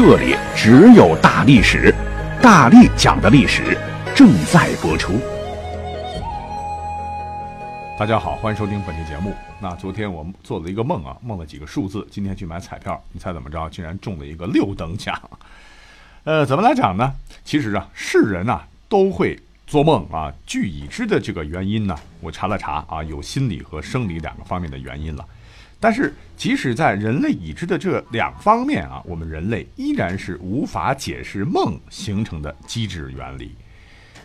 这里只有大历史，大力讲的历史正在播出。大家好，欢迎收听本期节目。那昨天我们做了一个梦啊，梦了几个数字。今天去买彩票，你猜怎么着？竟然中了一个六等奖。呃，怎么来讲呢？其实啊，是人呐都会做梦啊。据已知的这个原因呢，我查了查啊，有心理和生理两个方面的原因了。但是，即使在人类已知的这两方面啊，我们人类依然是无法解释梦形成的机制原理。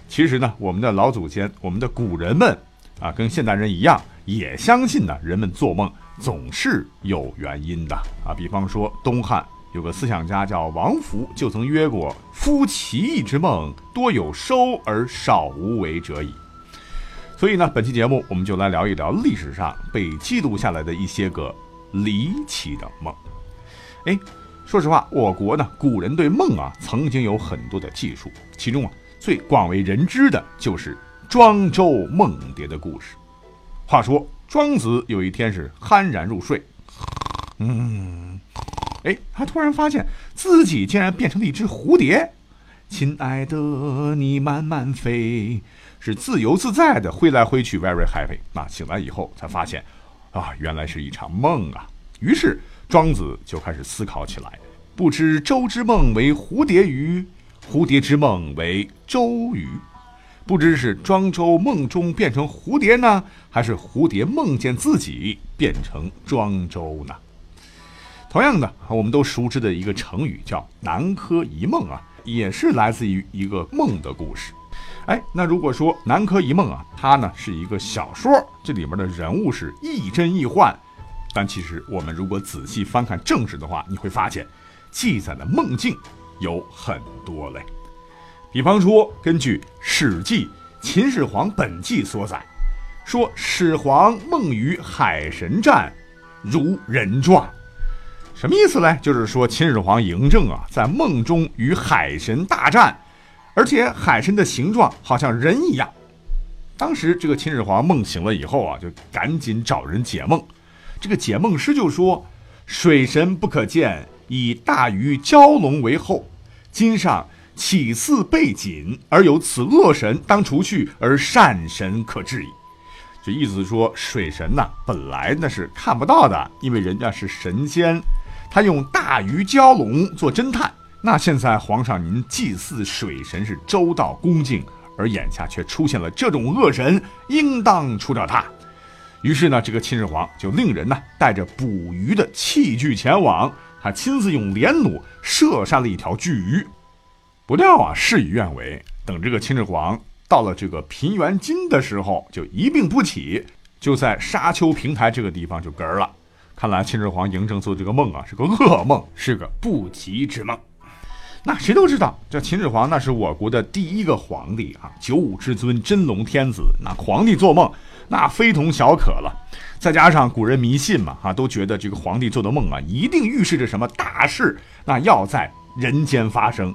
其实呢，我们的老祖先，我们的古人们啊，跟现代人一样，也相信呢，人们做梦总是有原因的啊。比方说，东汉有个思想家叫王弗，就曾曰过：“夫奇异之梦，多有收而少无为者矣。”所以呢，本期节目我们就来聊一聊历史上被记录下来的一些个离奇的梦。哎，说实话，我国呢，古人对梦啊，曾经有很多的技术，其中啊，最广为人知的就是庄周梦蝶的故事。话说，庄子有一天是酣然入睡，嗯，哎，他突然发现自己竟然变成了一只蝴蝶。亲爱的，你慢慢飞。是自由自在的挥来挥去，very happy。那醒来以后才发现，啊，原来是一场梦啊。于是庄子就开始思考起来：不知周之梦为蝴蝶鱼，蝴蝶之梦为周鱼。不知是庄周梦中变成蝴蝶呢，还是蝴蝶梦见自己变成庄周呢？同样的，我们都熟知的一个成语叫“南柯一梦”啊，也是来自于一个梦的故事。哎，那如果说《南柯一梦》啊，它呢是一个小说，这里面的人物是亦真亦幻，但其实我们如果仔细翻看正史的话，你会发现记载的梦境有很多嘞。比方说，根据《史记·秦始皇本纪》所载，说始皇梦于海神战，如人状，什么意思嘞？就是说秦始皇嬴政啊，在梦中与海神大战。而且海神的形状好像人一样。当时这个秦始皇梦醒了以后啊，就赶紧找人解梦。这个解梦师就说：“水神不可见，以大鱼蛟龙为后。今上岂似背景，而有此恶神，当除去，而善神可治矣。”这意思说，水神呐，本来那是看不到的，因为人家是神仙，他用大鱼蛟龙做侦探。那现在皇上您祭祀水神是周到恭敬，而眼下却出现了这种恶神，应当除掉他。于是呢，这个秦始皇就令人呢带着捕鱼的器具前往，他亲自用连弩射杀了一条巨鱼。不料啊，事与愿违，等这个秦始皇到了这个平原津的时候，就一病不起，就在沙丘平台这个地方就嗝了。看来秦始皇嬴政做这个梦啊，是个噩梦，是个不吉之梦。那谁都知道，这秦始皇那是我国的第一个皇帝啊，九五之尊，真龙天子。那皇帝做梦，那非同小可了。再加上古人迷信嘛，啊，都觉得这个皇帝做的梦啊，一定预示着什么大事，那要在人间发生。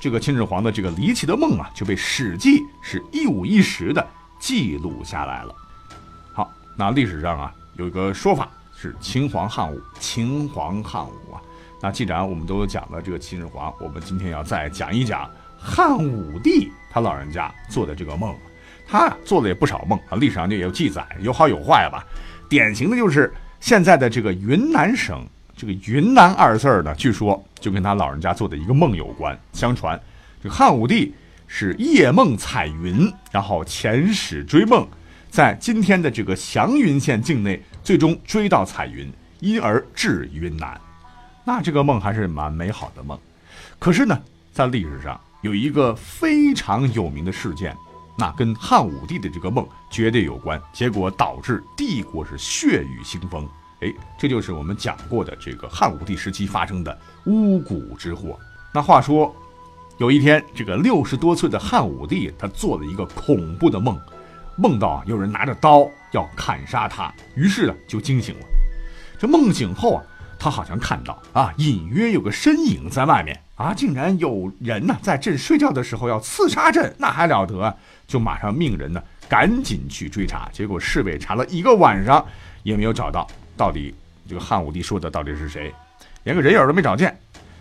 这个秦始皇的这个离奇的梦啊，就被《史记》是一五一十的记录下来了。好，那历史上啊，有一个说法是秦皇汉武，秦皇汉武啊。那既然我们都讲了这个秦始皇，我们今天要再讲一讲汉武帝他老人家做的这个梦。他做了也不少梦啊，历史上就有记载，有好有坏吧。典型的就是现在的这个云南省，这个云南二字呢，据说就跟他老人家做的一个梦有关。相传这汉武帝是夜梦彩云，然后遣使追梦，在今天的这个祥云县境内，最终追到彩云，因而至云南。那这个梦还是蛮美好的梦，可是呢，在历史上有一个非常有名的事件，那跟汉武帝的这个梦绝对有关，结果导致帝国是血雨腥风。哎，这就是我们讲过的这个汉武帝时期发生的巫蛊之祸。那话说，有一天，这个六十多岁的汉武帝，他做了一个恐怖的梦，梦到有人拿着刀要砍杀他，于是呢就惊醒了。这梦醒后啊，他好像看到啊，隐约有个身影在外面啊，竟然有人呢在朕睡觉的时候要刺杀朕，那还了得？就马上命人呢赶紧去追查，结果侍卫查了一个晚上也没有找到，到底这个汉武帝说的到底是谁？连个人影都没找见。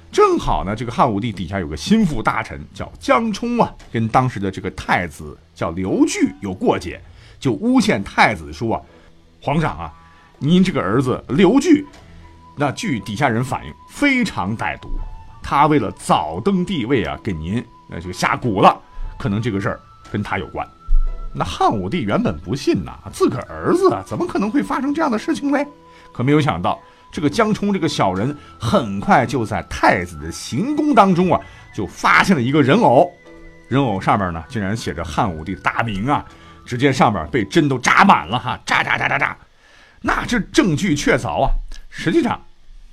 正好呢，这个汉武帝底下有个心腹大臣叫江充啊，跟当时的这个太子叫刘据有过节，就诬陷太子说啊，皇上啊，您这个儿子刘据，那据底下人反映非常歹毒，他为了早登帝位啊，给您那就下蛊了，可能这个事儿跟他有关。那汉武帝原本不信呐，自个儿子，怎么可能会发生这样的事情嘞？可没有想到。这个江充这个小人很快就在太子的行宫当中啊，就发现了一个人偶，人偶上面呢竟然写着汉武帝大名啊，只见上面被针都扎满了哈，扎扎扎扎扎，那这证据确凿啊。实际上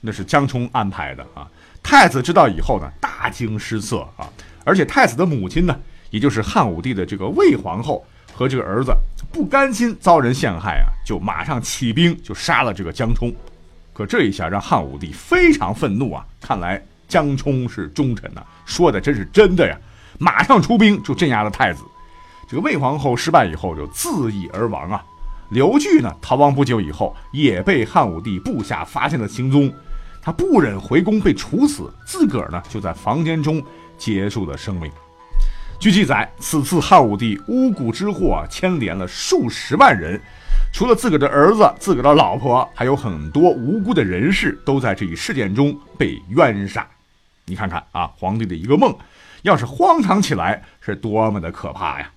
那是江充安排的啊。太子知道以后呢，大惊失色啊，而且太子的母亲呢，也就是汉武帝的这个魏皇后和这个儿子不甘心遭人陷害啊，就马上起兵就杀了这个江充。可这一下让汉武帝非常愤怒啊！看来江充是忠臣呐，说的真是真的呀！马上出兵就镇压了太子。这个魏皇后失败以后就自缢而亡啊。刘据呢逃亡不久以后也被汉武帝部下发现了行踪，他不忍回宫被处死，自个儿呢就在房间中结束了生命。据记载，此次汉武帝巫蛊之祸牵连了数十万人。除了自个儿的儿子、自个儿的老婆，还有很多无辜的人士都在这一事件中被冤杀。你看看啊，皇帝的一个梦，要是荒唐起来，是多么的可怕呀！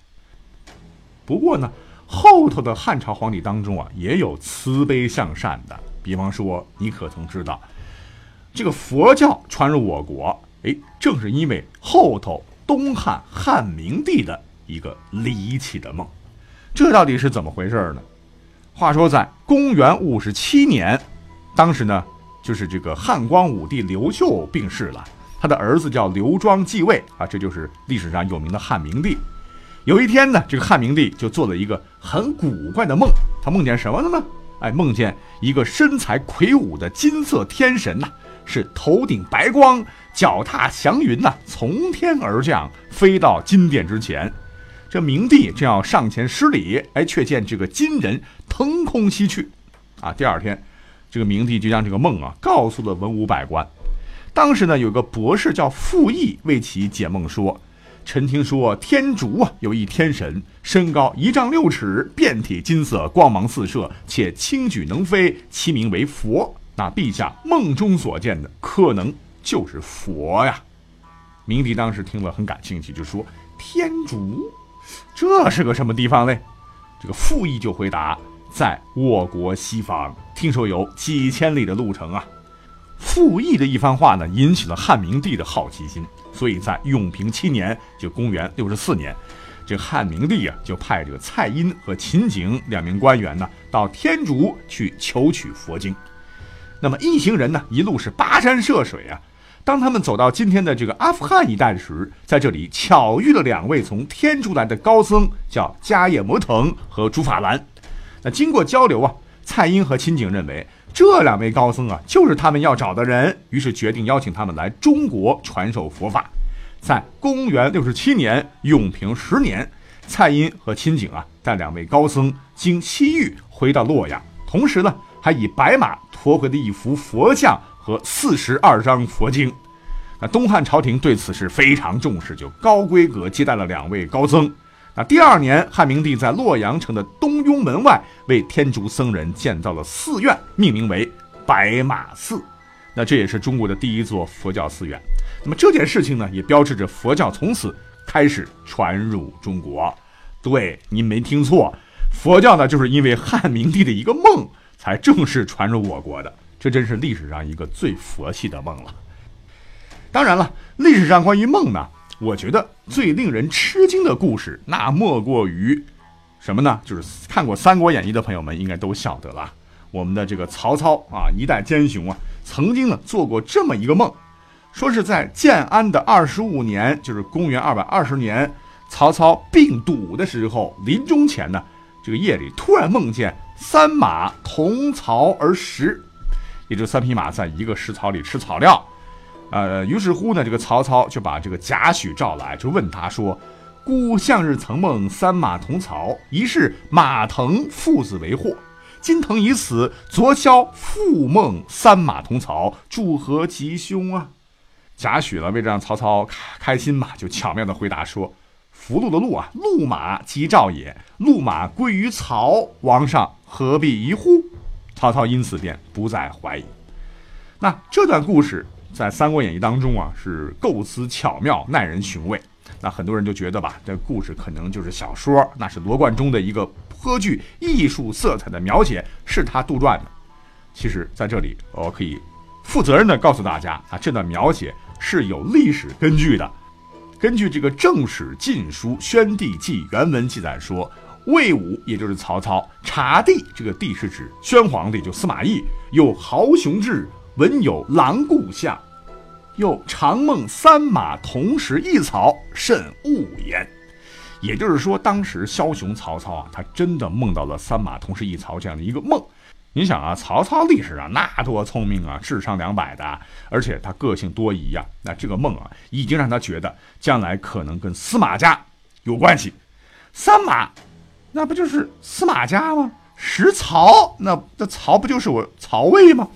不过呢，后头的汉朝皇帝当中啊，也有慈悲向善的。比方说，你可曾知道，这个佛教传入我国，哎，正是因为后头东汉汉明帝的一个离奇的梦。这到底是怎么回事呢？话说，在公元五十七年，当时呢，就是这个汉光武帝刘秀病逝了，他的儿子叫刘庄继位啊，这就是历史上有名的汉明帝。有一天呢，这个汉明帝就做了一个很古怪的梦，他梦见什么了呢？哎，梦见一个身材魁梧的金色天神呐，是头顶白光，脚踏祥云呐，从天而降，飞到金殿之前。这明帝正要上前施礼，哎，却见这个金人腾空西去，啊！第二天，这个明帝就将这个梦啊告诉了文武百官。当时呢，有个博士叫傅毅为其解梦说：“臣听说天竺啊有一天神，身高一丈六尺，遍体金色，光芒四射，且轻举能飞，其名为佛。那陛下梦中所见的，可能就是佛呀。”明帝当时听了很感兴趣，就说：“天竺。”这是个什么地方嘞？这个傅毅就回答，在我国西方，听说有几千里的路程啊。傅毅的一番话呢，引起了汉明帝的好奇心，所以在永平七年，就公元六十四年，这汉明帝啊，就派这个蔡英和秦景两名官员呢，到天竺去求取佛经。那么一行人呢，一路是跋山涉水啊。当他们走到今天的这个阿富汗一带时，在这里巧遇了两位从天竺来的高僧，叫迦叶摩腾和竺法兰。那经过交流啊，蔡英和秦景认为这两位高僧啊就是他们要找的人，于是决定邀请他们来中国传授佛法。在公元六十七年永平十年，蔡英和亲景啊带两位高僧经西域回到洛阳，同时呢还以白马驮回了一幅佛像。和四十二章佛经，那东汉朝廷对此是非常重视，就高规格接待了两位高僧。那第二年，汉明帝在洛阳城的东雍门外为天竺僧人建造了寺院，命名为白马寺。那这也是中国的第一座佛教寺院。那么这件事情呢，也标志着佛教从此开始传入中国。对，您没听错，佛教呢，就是因为汉明帝的一个梦，才正式传入我国的。这真是历史上一个最佛系的梦了。当然了，历史上关于梦呢，我觉得最令人吃惊的故事，那莫过于什么呢？就是看过《三国演义》的朋友们应该都晓得了。我们的这个曹操啊，一代奸雄啊，曾经呢做过这么一个梦，说是在建安的二十五年，就是公元二百二十年，曹操病笃的时候，临终前呢，这个夜里突然梦见三马同槽而食，也就三匹马在一个食槽里吃草料。呃，于是乎呢，这个曹操就把这个贾诩召来，就问他说：“故向日曾梦三马同槽，疑是马腾父子为祸。今腾已死，昨宵复梦三马同槽，祝何吉凶啊？”贾诩呢，为了让曹操开开心嘛，就巧妙的回答说：“福禄的禄啊，禄马吉兆也。禄马归于曹，王上何必疑乎？”曹操因此便不再怀疑。那这段故事。在《三国演义》当中啊，是构思巧妙，耐人寻味。那很多人就觉得吧，这故事可能就是小说，那是罗贯中的一个颇具艺术色彩的描写，是他杜撰的。其实，在这里我可以负责任的告诉大家啊，这段描写是有历史根据的。根据这个《正史晋书·宣帝纪》原文记载说，魏武也就是曹操察帝，这个帝是指宣皇帝，就司马懿，有豪雄志。闻有狼顾相，又常梦三马同时一草，甚勿言。也就是说，当时枭雄曹操啊，他真的梦到了三马同时一槽这样的一个梦。你想啊，曹操历史上那多聪明啊，智商两百的，而且他个性多疑呀。那这个梦啊，已经让他觉得将来可能跟司马家有关系。三马，那不就是司马家吗？食曹，那那曹不就是我曹魏吗？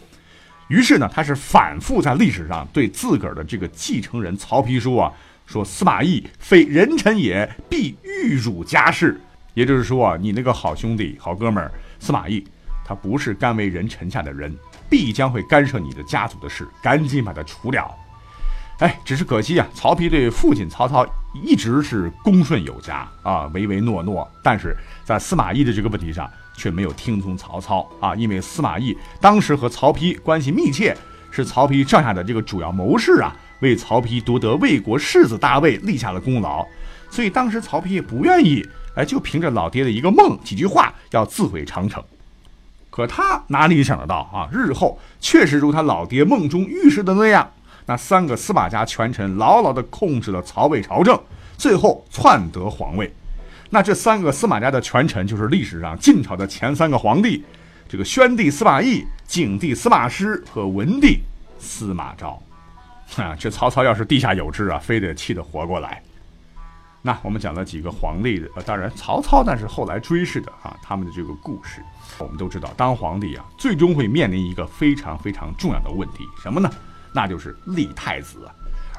于是呢，他是反复在历史上对自个儿的这个继承人曹丕说啊，说司马懿非人臣也，必欲辱家室。也就是说啊，你那个好兄弟、好哥们儿司马懿，他不是甘为人臣下的人，必将会干涉你的家族的事，赶紧把他除掉。哎，只是可惜啊，曹丕对父亲曹操一直是恭顺有加啊，唯唯诺诺，但是在司马懿的这个问题上。却没有听从曹操啊，因为司马懿当时和曹丕关系密切，是曹丕帐下的这个主要谋士啊，为曹丕夺得魏国世子大位立下了功劳，所以当时曹丕也不愿意，哎，就凭着老爹的一个梦几句话要自毁长城。可他哪里想得到啊，日后确实如他老爹梦中预示的那样，那三个司马家权臣牢牢地控制了曹魏朝政，最后篡得皇位。那这三个司马家的权臣，就是历史上晋朝的前三个皇帝，这个宣帝司马懿、景帝司马师和文帝司马昭。啊，这曹操要是地下有知啊，非得气得活过来。那我们讲了几个皇帝的，呃，当然曹操那是后来追谥的啊，他们的这个故事，我们都知道，当皇帝啊，最终会面临一个非常非常重要的问题，什么呢？那就是立太子。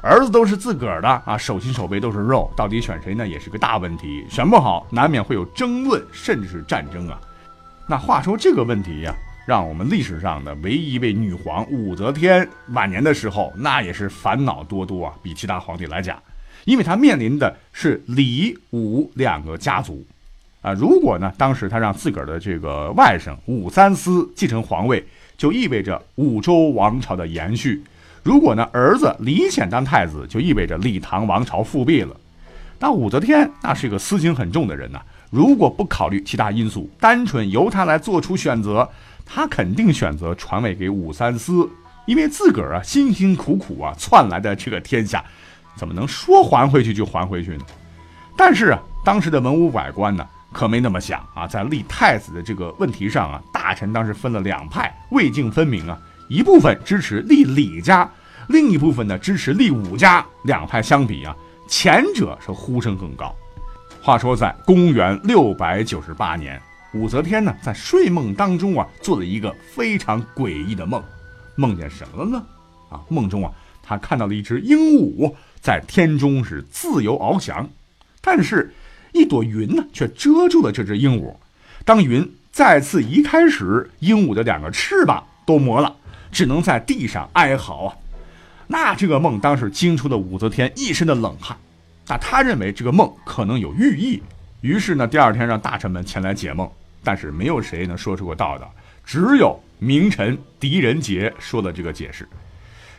儿子都是自个儿的啊，手心手背都是肉，到底选谁呢？也是个大问题。选不好，难免会有争论，甚至是战争啊。那话说这个问题呀，让我们历史上的唯一一位女皇武则天晚年的时候，那也是烦恼多多啊，比其他皇帝来讲，因为她面临的是李武两个家族啊。如果呢，当时她让自个儿的这个外甥武三思继承皇位，就意味着武周王朝的延续。如果呢，儿子李显当太子，就意味着李唐王朝复辟了。那武则天那是一个私心很重的人呐，如果不考虑其他因素，单纯由他来做出选择，他肯定选择传位给武三思，因为自个儿啊辛辛苦苦啊篡来的这个天下，怎么能说还回去就还回去呢？但是啊，当时的文武百官呢，可没那么想啊，在立太子的这个问题上啊，大臣当时分了两派，魏晋分明啊。一部分支持立李家，另一部分呢支持立武家。两派相比啊，前者是呼声更高。话说在公元六百九十八年，武则天呢在睡梦当中啊做了一个非常诡异的梦，梦见什么了呢？啊，梦中啊她看到了一只鹦鹉在天中是自由翱翔，但是，一朵云呢却遮住了这只鹦鹉。当云再次移开时，鹦鹉的两个翅膀都磨了。只能在地上哀嚎啊！那这个梦当时惊出了武则天一身的冷汗。那他认为这个梦可能有寓意，于是呢，第二天让大臣们前来解梦，但是没有谁能说出个道道，只有名臣狄仁杰说了这个解释。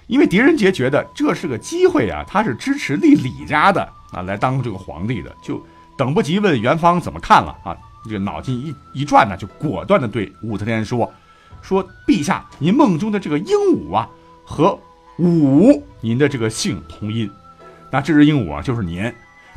因为狄仁杰觉得这是个机会啊，他是支持立李家的啊，来当这个皇帝的，就等不及问元芳怎么看了啊，这个脑筋一一转呢，就果断的对武则天说。说陛下，您梦中的这个鹦鹉啊，和武，您的这个姓同音。那这只鹦鹉啊，就是您，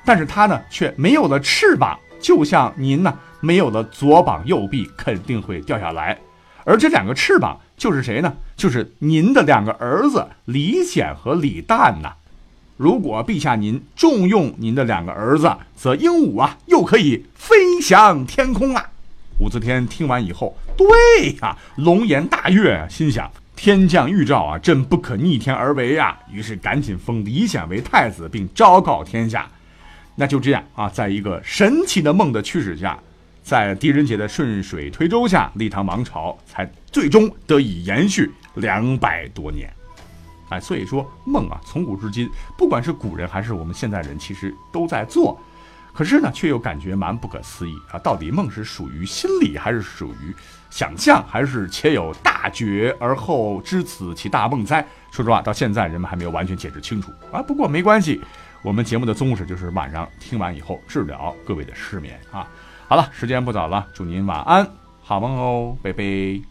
但是它呢却没有了翅膀，就像您呢没有了左膀右臂，肯定会掉下来。而这两个翅膀就是谁呢？就是您的两个儿子李显和李旦呐。如果陛下您重用您的两个儿子，则鹦鹉啊又可以飞翔天空啊。武则天听完以后，对呀，龙颜大悦，心想。天降预兆啊，朕不可逆天而为啊！于是赶紧封李显为太子，并昭告天下。那就这样啊，在一个神奇的梦的驱使下，在狄仁杰的顺水推舟下，立唐王朝才最终得以延续两百多年。哎，所以说梦啊，从古至今，不管是古人还是我们现代人，其实都在做。可是呢，却又感觉蛮不可思议啊！到底梦是属于心理，还是属于想象，还是且有大觉而后知此其大梦哉？说实话，到现在人们还没有完全解释清楚啊。不过没关系，我们节目的宗旨就是晚上听完以后治疗各位的失眠啊。好了，时间不早了，祝您晚安，好梦哦，拜拜。